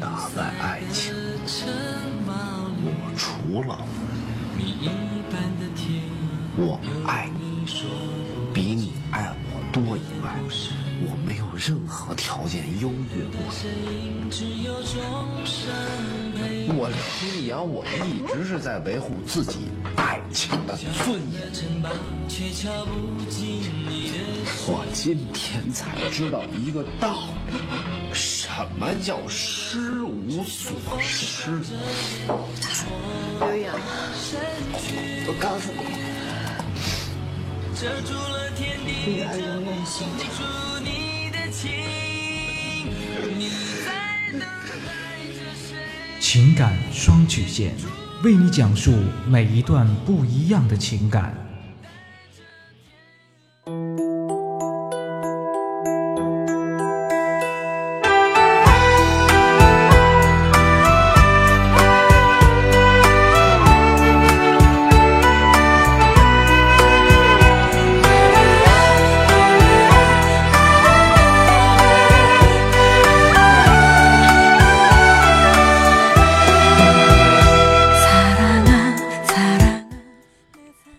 打败爱情，我除了我爱你比你爱我多以外，我没有任何条件优越过你。我李阳，我一直是在维护自己爱情的尊严。我今天才知道一个道理。什么叫失无所失？刘洋，我告诉你，女儿永远幸福。情感双曲线，为你讲述每一段不一样的情感。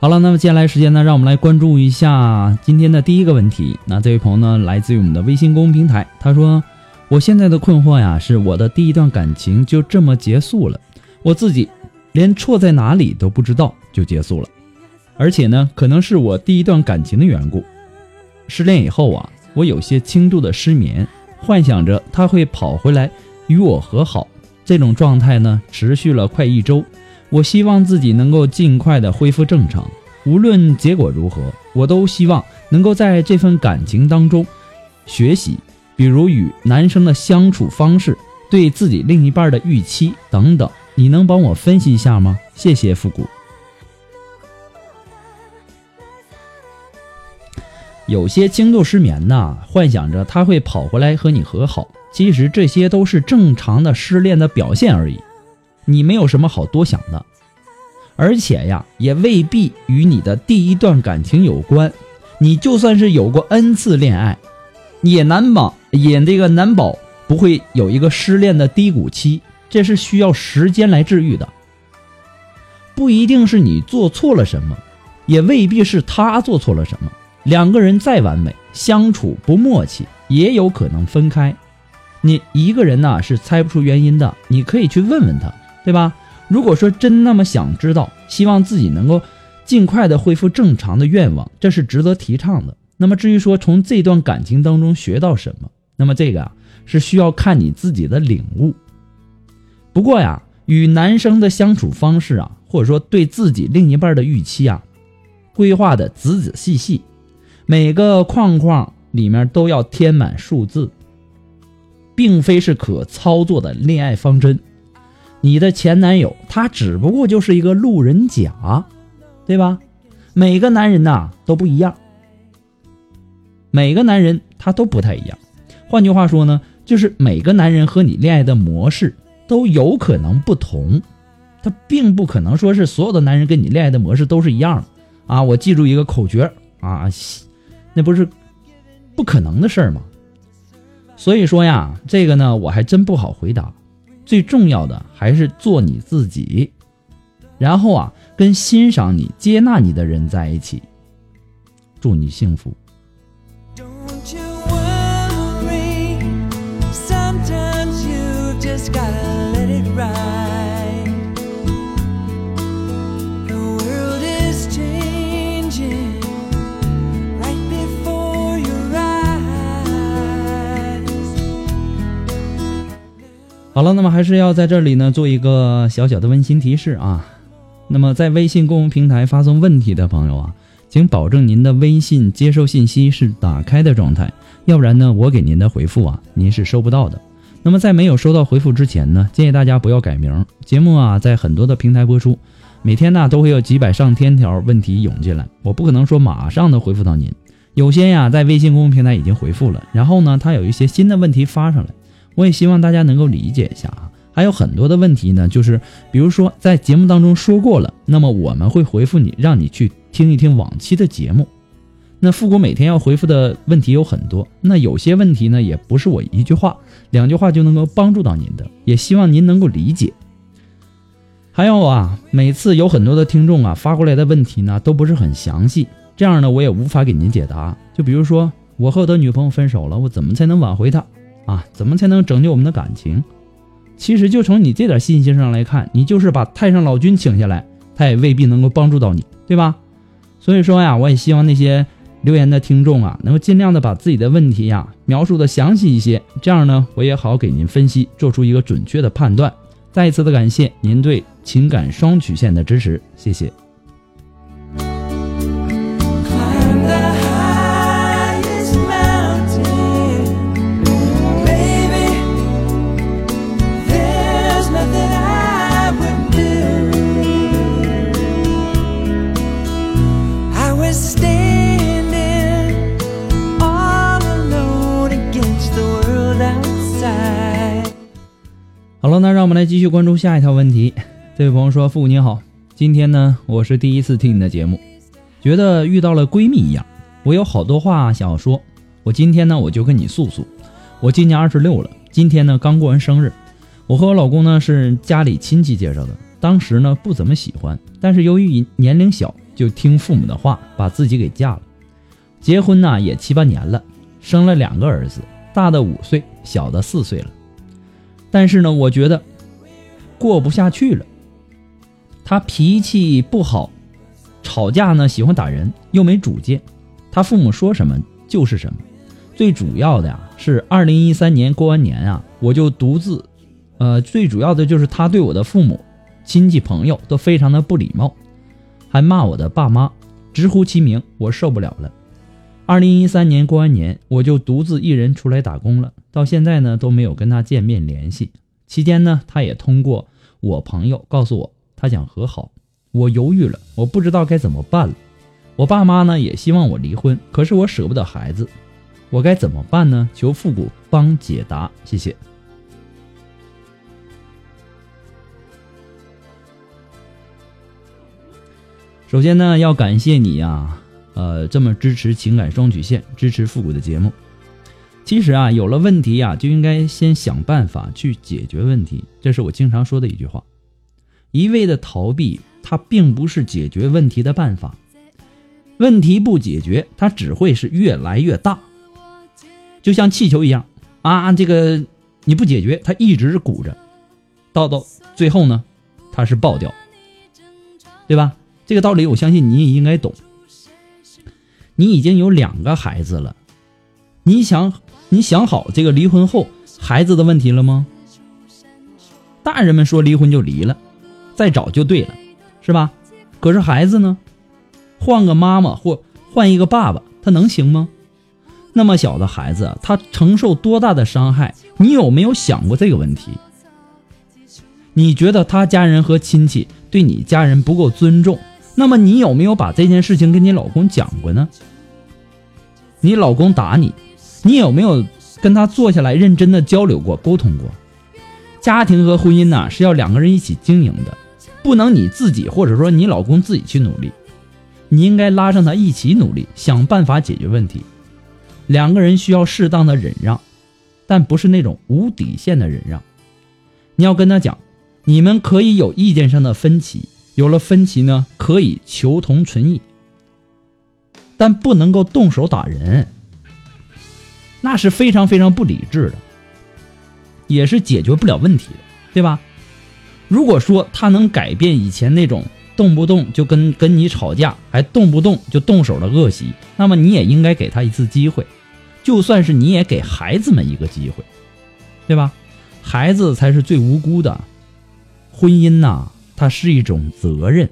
好了，那么接下来时间呢，让我们来关注一下今天的第一个问题。那这位朋友呢，来自于我们的微信公众平台，他说：“我现在的困惑呀，是我的第一段感情就这么结束了，我自己连错在哪里都不知道就结束了，而且呢，可能是我第一段感情的缘故。失恋以后啊，我有些轻度的失眠，幻想着他会跑回来与我和好，这种状态呢，持续了快一周。”我希望自己能够尽快的恢复正常，无论结果如何，我都希望能够在这份感情当中学习，比如与男生的相处方式，对自己另一半的预期等等。你能帮我分析一下吗？谢谢复古。有些轻度失眠呐，幻想着他会跑回来和你和好，其实这些都是正常的失恋的表现而已。你没有什么好多想的，而且呀，也未必与你的第一段感情有关。你就算是有过 n 次恋爱，也难保也这个难保不会有一个失恋的低谷期，这是需要时间来治愈的。不一定是你做错了什么，也未必是他做错了什么。两个人再完美，相处不默契，也有可能分开。你一个人呢是猜不出原因的，你可以去问问他。对吧？如果说真那么想知道，希望自己能够尽快的恢复正常的愿望，这是值得提倡的。那么至于说从这段感情当中学到什么，那么这个啊是需要看你自己的领悟。不过呀，与男生的相处方式啊，或者说对自己另一半的预期啊，规划的仔仔细细，每个框框里面都要填满数字，并非是可操作的恋爱方针。你的前男友他只不过就是一个路人甲，对吧？每个男人呐都不一样，每个男人他都不太一样。换句话说呢，就是每个男人和你恋爱的模式都有可能不同，他并不可能说是所有的男人跟你恋爱的模式都是一样的啊。我记住一个口诀啊，那不是不可能的事儿吗？所以说呀，这个呢我还真不好回答。最重要的还是做你自己，然后啊，跟欣赏你、接纳你的人在一起。祝你幸福。好了，那么还是要在这里呢做一个小小的温馨提示啊。那么在微信公众平台发送问题的朋友啊，请保证您的微信接收信息是打开的状态，要不然呢，我给您的回复啊，您是收不到的。那么在没有收到回复之前呢，建议大家不要改名。节目啊，在很多的平台播出，每天呢都会有几百上千条问题涌进来，我不可能说马上的回复到您。有些呀，在微信公众平台已经回复了，然后呢，他有一些新的问题发上来。我也希望大家能够理解一下啊，还有很多的问题呢，就是比如说在节目当中说过了，那么我们会回复你，让你去听一听往期的节目。那复古每天要回复的问题有很多，那有些问题呢，也不是我一句话、两句话就能够帮助到您的，也希望您能够理解。还有啊，每次有很多的听众啊发过来的问题呢，都不是很详细，这样呢，我也无法给您解答。就比如说，我和我的女朋友分手了，我怎么才能挽回她？啊，怎么才能拯救我们的感情？其实就从你这点信息上来看，你就是把太上老君请下来，他也未必能够帮助到你，对吧？所以说呀，我也希望那些留言的听众啊，能够尽量的把自己的问题呀描述的详细一些，这样呢，我也好给您分析，做出一个准确的判断。再一次的感谢您对情感双曲线的支持，谢谢。那让我们来继续关注下一条问题。这位朋友说：“父母你好，今天呢，我是第一次听你的节目，觉得遇到了闺蜜一样。我有好多话想要说，我今天呢，我就跟你诉诉。我今年二十六了，今天呢刚过完生日。我和我老公呢是家里亲戚介绍的，当时呢不怎么喜欢，但是由于年龄小，就听父母的话，把自己给嫁了。结婚呢也七八年了，生了两个儿子，大的五岁，小的四岁了。”但是呢，我觉得过不下去了。他脾气不好，吵架呢喜欢打人，又没主见。他父母说什么就是什么。最主要的呀是，二零一三年过完年啊，我就独自，呃，最主要的就是他对我的父母、亲戚朋友都非常的不礼貌，还骂我的爸妈，直呼其名，我受不了了。二零一三年过完年，我就独自一人出来打工了。到现在呢都没有跟他见面联系。期间呢，他也通过我朋友告诉我，他想和好。我犹豫了，我不知道该怎么办了。我爸妈呢也希望我离婚，可是我舍不得孩子，我该怎么办呢？求复古帮解答，谢谢。首先呢，要感谢你呀。呃，这么支持情感双曲线，支持复古的节目。其实啊，有了问题呀，就应该先想办法去解决问题，这是我经常说的一句话。一味的逃避，它并不是解决问题的办法。问题不解决，它只会是越来越大。就像气球一样啊，这个你不解决，它一直是鼓着，到到最后呢，它是爆掉，对吧？这个道理，我相信你也应该懂。你已经有两个孩子了，你想你想好这个离婚后孩子的问题了吗？大人们说离婚就离了，再找就对了，是吧？可是孩子呢？换个妈妈或换一个爸爸，他能行吗？那么小的孩子，他承受多大的伤害？你有没有想过这个问题？你觉得他家人和亲戚对你家人不够尊重，那么你有没有把这件事情跟你老公讲过呢？你老公打你，你有没有跟他坐下来认真的交流过、沟通过？家庭和婚姻呢是要两个人一起经营的，不能你自己或者说你老公自己去努力，你应该拉上他一起努力，想办法解决问题。两个人需要适当的忍让，但不是那种无底线的忍让。你要跟他讲，你们可以有意见上的分歧，有了分歧呢，可以求同存异，但不能够动手打人，那是非常非常不理智的，也是解决不了问题的，对吧？如果说他能改变以前那种动不动就跟跟你吵架，还动不动就动手的恶习，那么你也应该给他一次机会。就算是你也给孩子们一个机会，对吧？孩子才是最无辜的。婚姻呐，它是一种责任，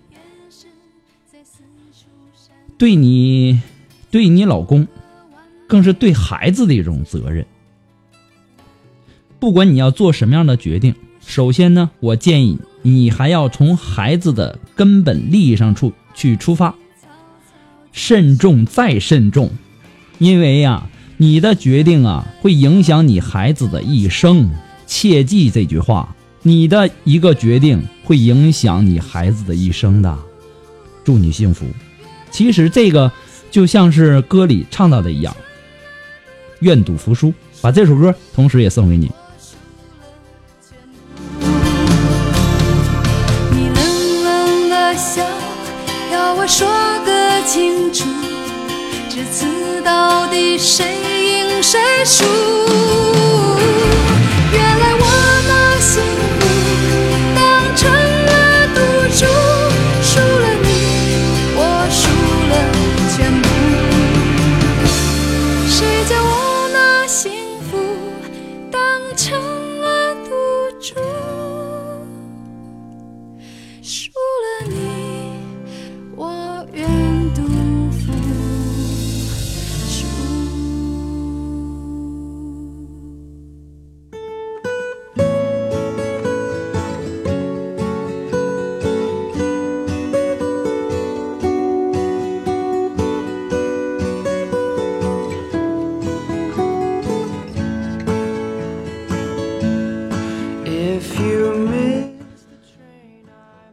对你、对你老公，更是对孩子的一种责任。不管你要做什么样的决定，首先呢，我建议你还要从孩子的根本利益上出去出发，慎重再慎重，因为呀。你的决定啊，会影响你孩子的一生，切记这句话。你的一个决定会影响你孩子的一生的。祝你幸福。其实这个就像是歌里唱到的一样，愿赌服输。把这首歌同时也送给你。你冷冷的笑，要我说个清楚。这次到底谁赢谁输？原来我的幸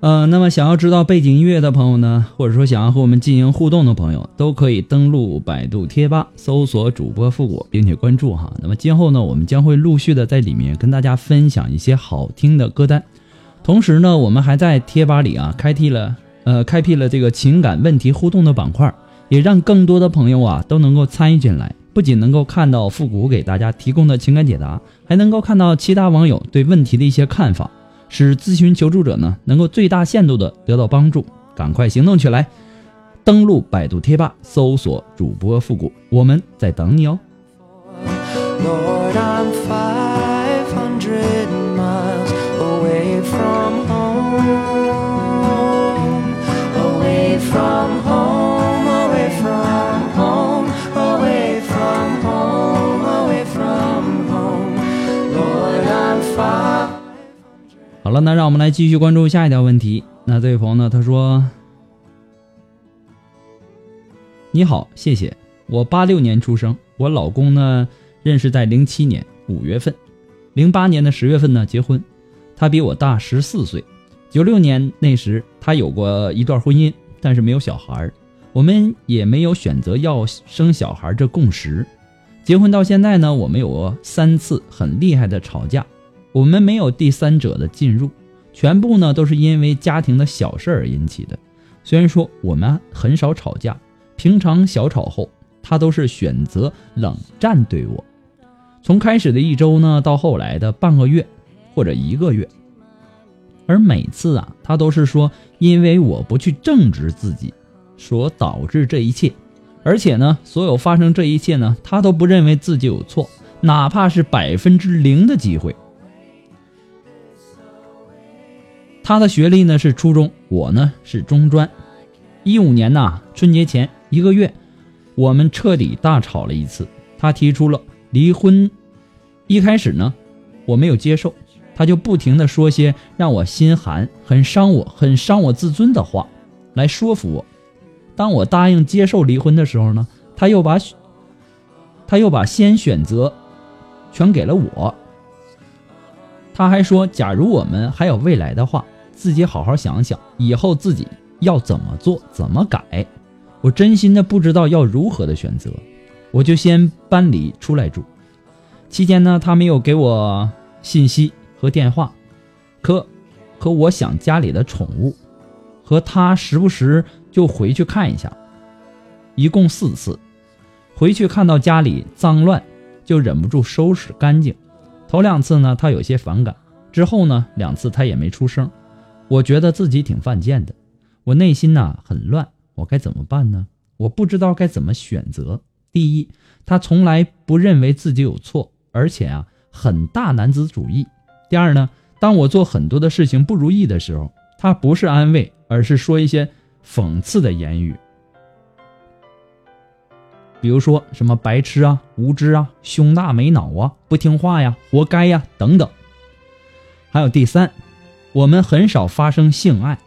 呃，那么想要知道背景音乐的朋友呢，或者说想要和我们进行互动的朋友，都可以登录百度贴吧，搜索主播复古，并且关注哈。那么今后呢，我们将会陆续的在里面跟大家分享一些好听的歌单，同时呢，我们还在贴吧里啊开辟了呃开辟了这个情感问题互动的板块，也让更多的朋友啊都能够参与进来，不仅能够看到复古给大家提供的情感解答，还能够看到其他网友对问题的一些看法。使咨询求助者呢能够最大限度的得到帮助，赶快行动起来！登录百度贴吧，搜索主播复古，我们在等你哦。Lord, I'm fine. 那让我们来继续关注下一条问题。那这位朋友呢，他说：“你好，谢谢。我八六年出生，我老公呢认识在零七年五月份，零八年的十月份呢结婚。他比我大十四岁。九六年那时他有过一段婚姻，但是没有小孩儿，我们也没有选择要生小孩这共识。结婚到现在呢，我们有过三次很厉害的吵架。”我们没有第三者的进入，全部呢都是因为家庭的小事而引起的。虽然说我们很少吵架，平常小吵后，他都是选择冷战对我。从开始的一周呢，到后来的半个月或者一个月，而每次啊，他都是说因为我不去正直自己，所导致这一切。而且呢，所有发生这一切呢，他都不认为自己有错，哪怕是百分之零的机会。他的学历呢是初中，我呢是中专。一五年呐，春节前一个月，我们彻底大吵了一次。他提出了离婚，一开始呢，我没有接受，他就不停的说些让我心寒、很伤我、很伤我自尊的话，来说服我。当我答应接受离婚的时候呢，他又把他又把先选择全给了我。他还说，假如我们还有未来的话，自己好好想想，以后自己要怎么做、怎么改。我真心的不知道要如何的选择，我就先搬离出来住。期间呢，他没有给我信息和电话，可可我想家里的宠物，和他时不时就回去看一下，一共四次。回去看到家里脏乱，就忍不住收拾干净。头两次呢，他有些反感，之后呢，两次他也没出声。我觉得自己挺犯贱的，我内心呐很乱，我该怎么办呢？我不知道该怎么选择。第一，他从来不认为自己有错，而且啊很大男子主义。第二呢，当我做很多的事情不如意的时候，他不是安慰，而是说一些讽刺的言语。比如说什么白痴啊、无知啊、胸大没脑啊、不听话呀、活该呀等等。还有第三，我们很少发生性爱，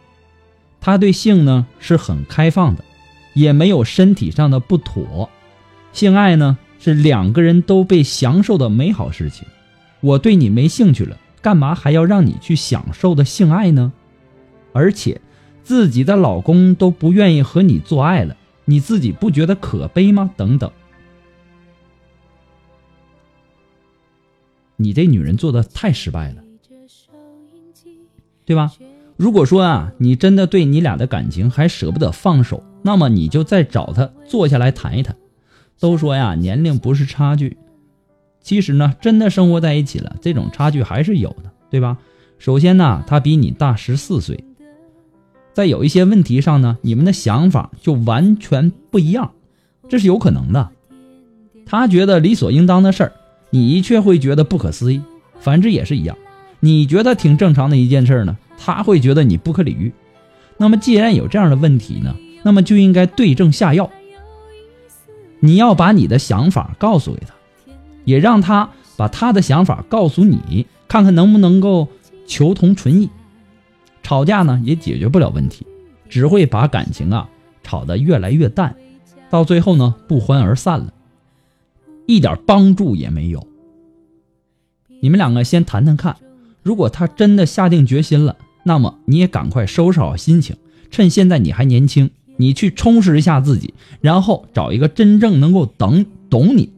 他对性呢是很开放的，也没有身体上的不妥。性爱呢是两个人都被享受的美好事情。我对你没兴趣了，干嘛还要让你去享受的性爱呢？而且自己的老公都不愿意和你做爱了。你自己不觉得可悲吗？等等，你这女人做的太失败了，对吧？如果说啊，你真的对你俩的感情还舍不得放手，那么你就再找他坐下来谈一谈。都说呀，年龄不是差距，其实呢，真的生活在一起了，这种差距还是有的，对吧？首先呢，他比你大十四岁。在有一些问题上呢，你们的想法就完全不一样，这是有可能的。他觉得理所应当的事儿，你却会觉得不可思议。反之也是一样，你觉得挺正常的一件事呢，他会觉得你不可理喻。那么既然有这样的问题呢，那么就应该对症下药。你要把你的想法告诉给他，也让他把他的想法告诉你，看看能不能够求同存异。吵架呢也解决不了问题，只会把感情啊吵得越来越淡，到最后呢不欢而散了，一点帮助也没有。你们两个先谈谈看，如果他真的下定决心了，那么你也赶快收拾好心情，趁现在你还年轻，你去充实一下自己，然后找一个真正能够等懂你、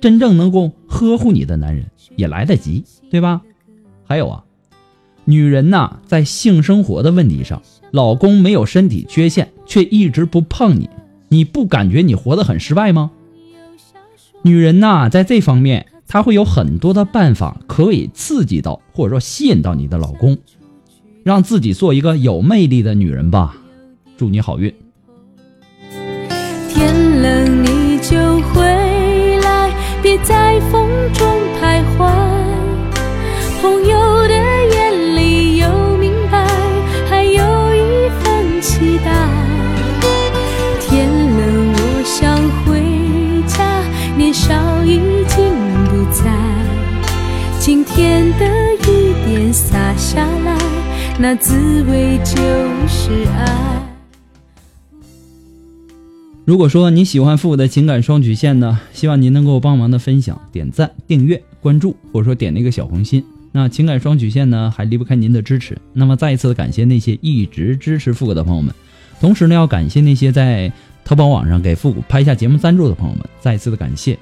真正能够呵护你的男人也来得及，对吧？还有啊。女人呐，在性生活的问题上，老公没有身体缺陷，却一直不碰你，你不感觉你活得很失败吗？女人呐，在这方面，她会有很多的办法可以刺激到或者说吸引到你的老公，让自己做一个有魅力的女人吧。祝你好运。天冷你就回来，别在风中徘徊。朋友的眼里有明白，还有一份期待。天冷我想回家，年少已经不在。今天的雨点洒下来，那滋味就是爱。如果说你喜欢复古的情感双曲线呢，希望您能够帮忙的分享、点赞、订阅、关注，或者说点那个小红心。那情感双曲线呢，还离不开您的支持。那么再一次的感谢那些一直支持复古的朋友们，同时呢，要感谢那些在淘宝网上给复古拍下节目赞助的朋友们，再一次的感谢。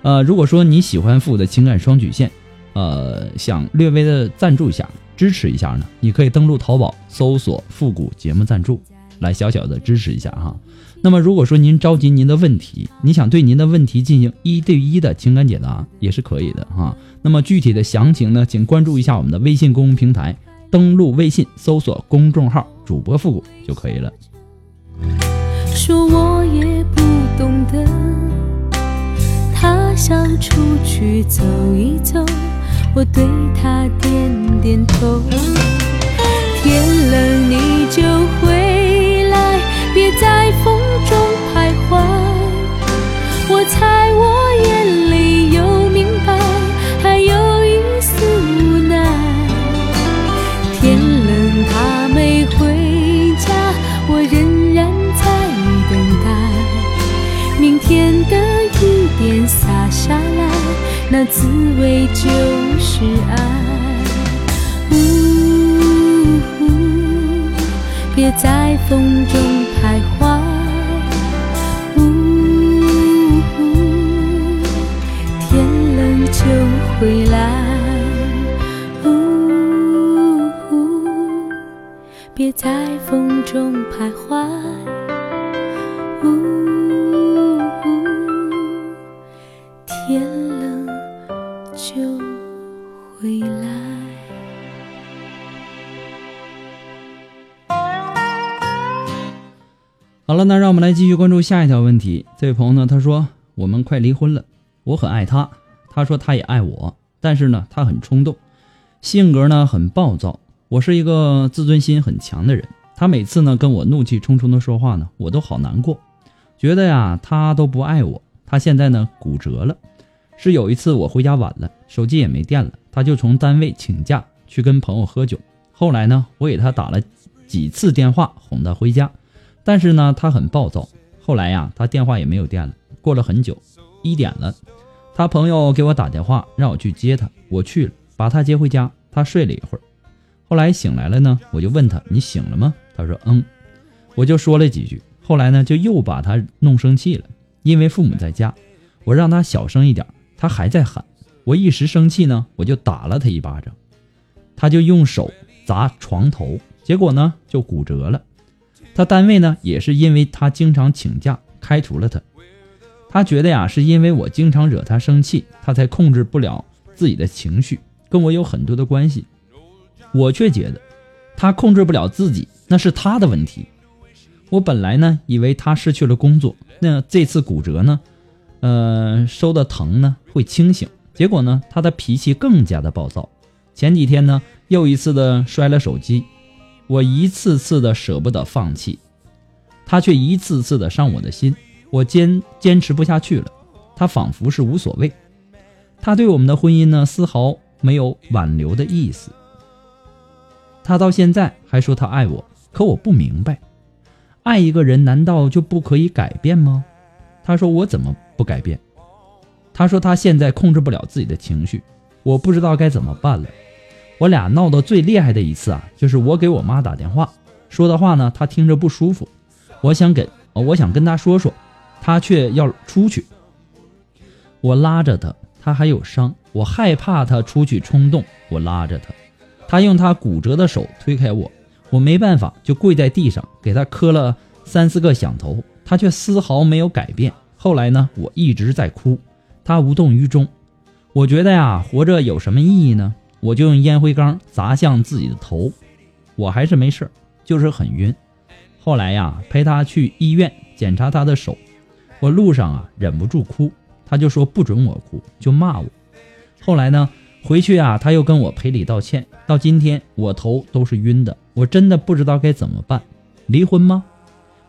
呃，如果说你喜欢复古的情感双曲线，呃，想略微的赞助一下、支持一下呢，你可以登录淘宝搜索“复古节目赞助”，来小小的支持一下哈。那么，如果说您着急您的问题，你想对您的问题进行一对一的情感解答，也是可以的哈。那么具体的详情呢，请关注一下我们的微信公众平台，登录微信搜索公众号“主播复古”就可以了。说我也不懂得，他想出去走一走，我对他的点头天冷你就回来别在风中徘徊我猜我眼里有明白还有一丝无奈。天冷他没回家我仍然在等待。明天的雨点洒下来那滋味就是爱。在风中徘徊。呜呼，天冷就回来。呜呼，别在风中徘徊。呜了，那让我们来继续关注下一条问题。这位朋友呢，他说我们快离婚了，我很爱他，他说他也爱我，但是呢，他很冲动，性格呢很暴躁。我是一个自尊心很强的人，他每次呢跟我怒气冲冲的说话呢，我都好难过，觉得呀他都不爱我。他现在呢骨折了，是有一次我回家晚了，手机也没电了，他就从单位请假去跟朋友喝酒。后来呢，我给他打了几次电话哄他回家。但是呢，他很暴躁。后来呀，他电话也没有电了。过了很久，一点了，他朋友给我打电话，让我去接他。我去了，把他接回家。他睡了一会儿，后来醒来了呢，我就问他：“你醒了吗？”他说：“嗯。”我就说了几句。后来呢，就又把他弄生气了，因为父母在家，我让他小声一点，他还在喊。我一时生气呢，我就打了他一巴掌，他就用手砸床头，结果呢就骨折了。他单位呢，也是因为他经常请假，开除了他。他觉得呀，是因为我经常惹他生气，他才控制不了自己的情绪，跟我有很多的关系。我却觉得，他控制不了自己，那是他的问题。我本来呢，以为他失去了工作，那这次骨折呢，呃，受的疼呢会清醒，结果呢，他的脾气更加的暴躁。前几天呢，又一次的摔了手机。我一次次的舍不得放弃，他却一次次的伤我的心，我坚坚持不下去了。他仿佛是无所谓，他对我们的婚姻呢丝毫没有挽留的意思。他到现在还说他爱我，可我不明白，爱一个人难道就不可以改变吗？他说我怎么不改变？他说他现在控制不了自己的情绪，我不知道该怎么办了。我俩闹得最厉害的一次啊，就是我给我妈打电话，说的话呢，她听着不舒服。我想给，我想跟她说说，她却要出去。我拉着她，她还有伤，我害怕她出去冲动，我拉着她，她用她骨折的手推开我，我没办法，就跪在地上给她磕了三四个响头，她却丝毫没有改变。后来呢，我一直在哭，她无动于衷。我觉得呀，活着有什么意义呢？我就用烟灰缸砸向自己的头，我还是没事就是很晕。后来呀，陪他去医院检查他的手，我路上啊忍不住哭，他就说不准我哭，就骂我。后来呢，回去啊他又跟我赔礼道歉。到今天我头都是晕的，我真的不知道该怎么办。离婚吗？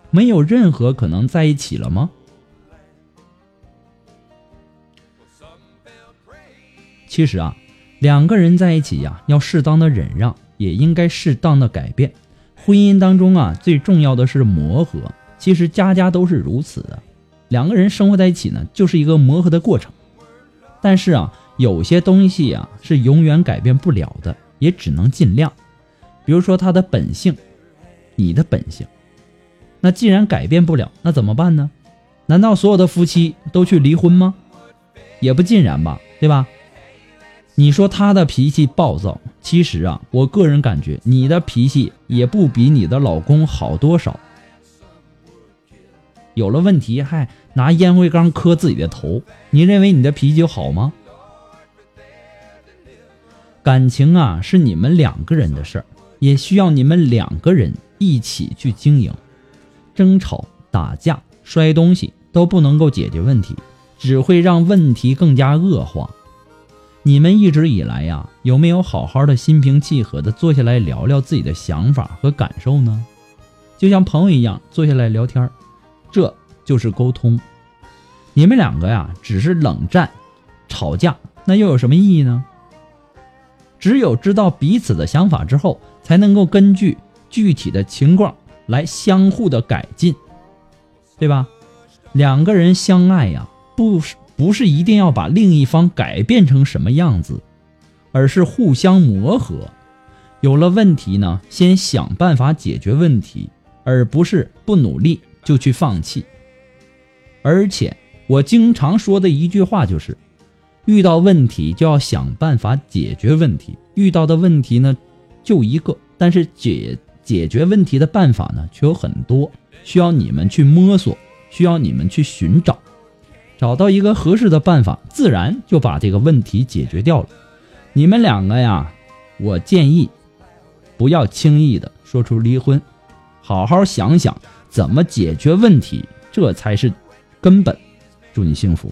没有任何可能在一起了吗？其实啊。两个人在一起呀，要适当的忍让，也应该适当的改变。婚姻当中啊，最重要的是磨合。其实家家都是如此的，两个人生活在一起呢，就是一个磨合的过程。但是啊，有些东西啊是永远改变不了的，也只能尽量。比如说他的本性，你的本性。那既然改变不了，那怎么办呢？难道所有的夫妻都去离婚吗？也不尽然吧，对吧？你说他的脾气暴躁，其实啊，我个人感觉你的脾气也不比你的老公好多少。有了问题还拿烟灰缸磕自己的头，你认为你的脾气就好吗？感情啊，是你们两个人的事儿，也需要你们两个人一起去经营。争吵、打架、摔东西都不能够解决问题，只会让问题更加恶化。你们一直以来呀，有没有好好的心平气和的坐下来聊聊自己的想法和感受呢？就像朋友一样坐下来聊天，这就是沟通。你们两个呀，只是冷战、吵架，那又有什么意义呢？只有知道彼此的想法之后，才能够根据具体的情况来相互的改进，对吧？两个人相爱呀，不是。不是一定要把另一方改变成什么样子，而是互相磨合。有了问题呢，先想办法解决问题，而不是不努力就去放弃。而且我经常说的一句话就是：遇到问题就要想办法解决问题。遇到的问题呢，就一个，但是解解决问题的办法呢，却有很多，需要你们去摸索，需要你们去寻找。找到一个合适的办法，自然就把这个问题解决掉了。你们两个呀，我建议不要轻易的说出离婚，好好想想怎么解决问题，这才是根本。祝你幸福。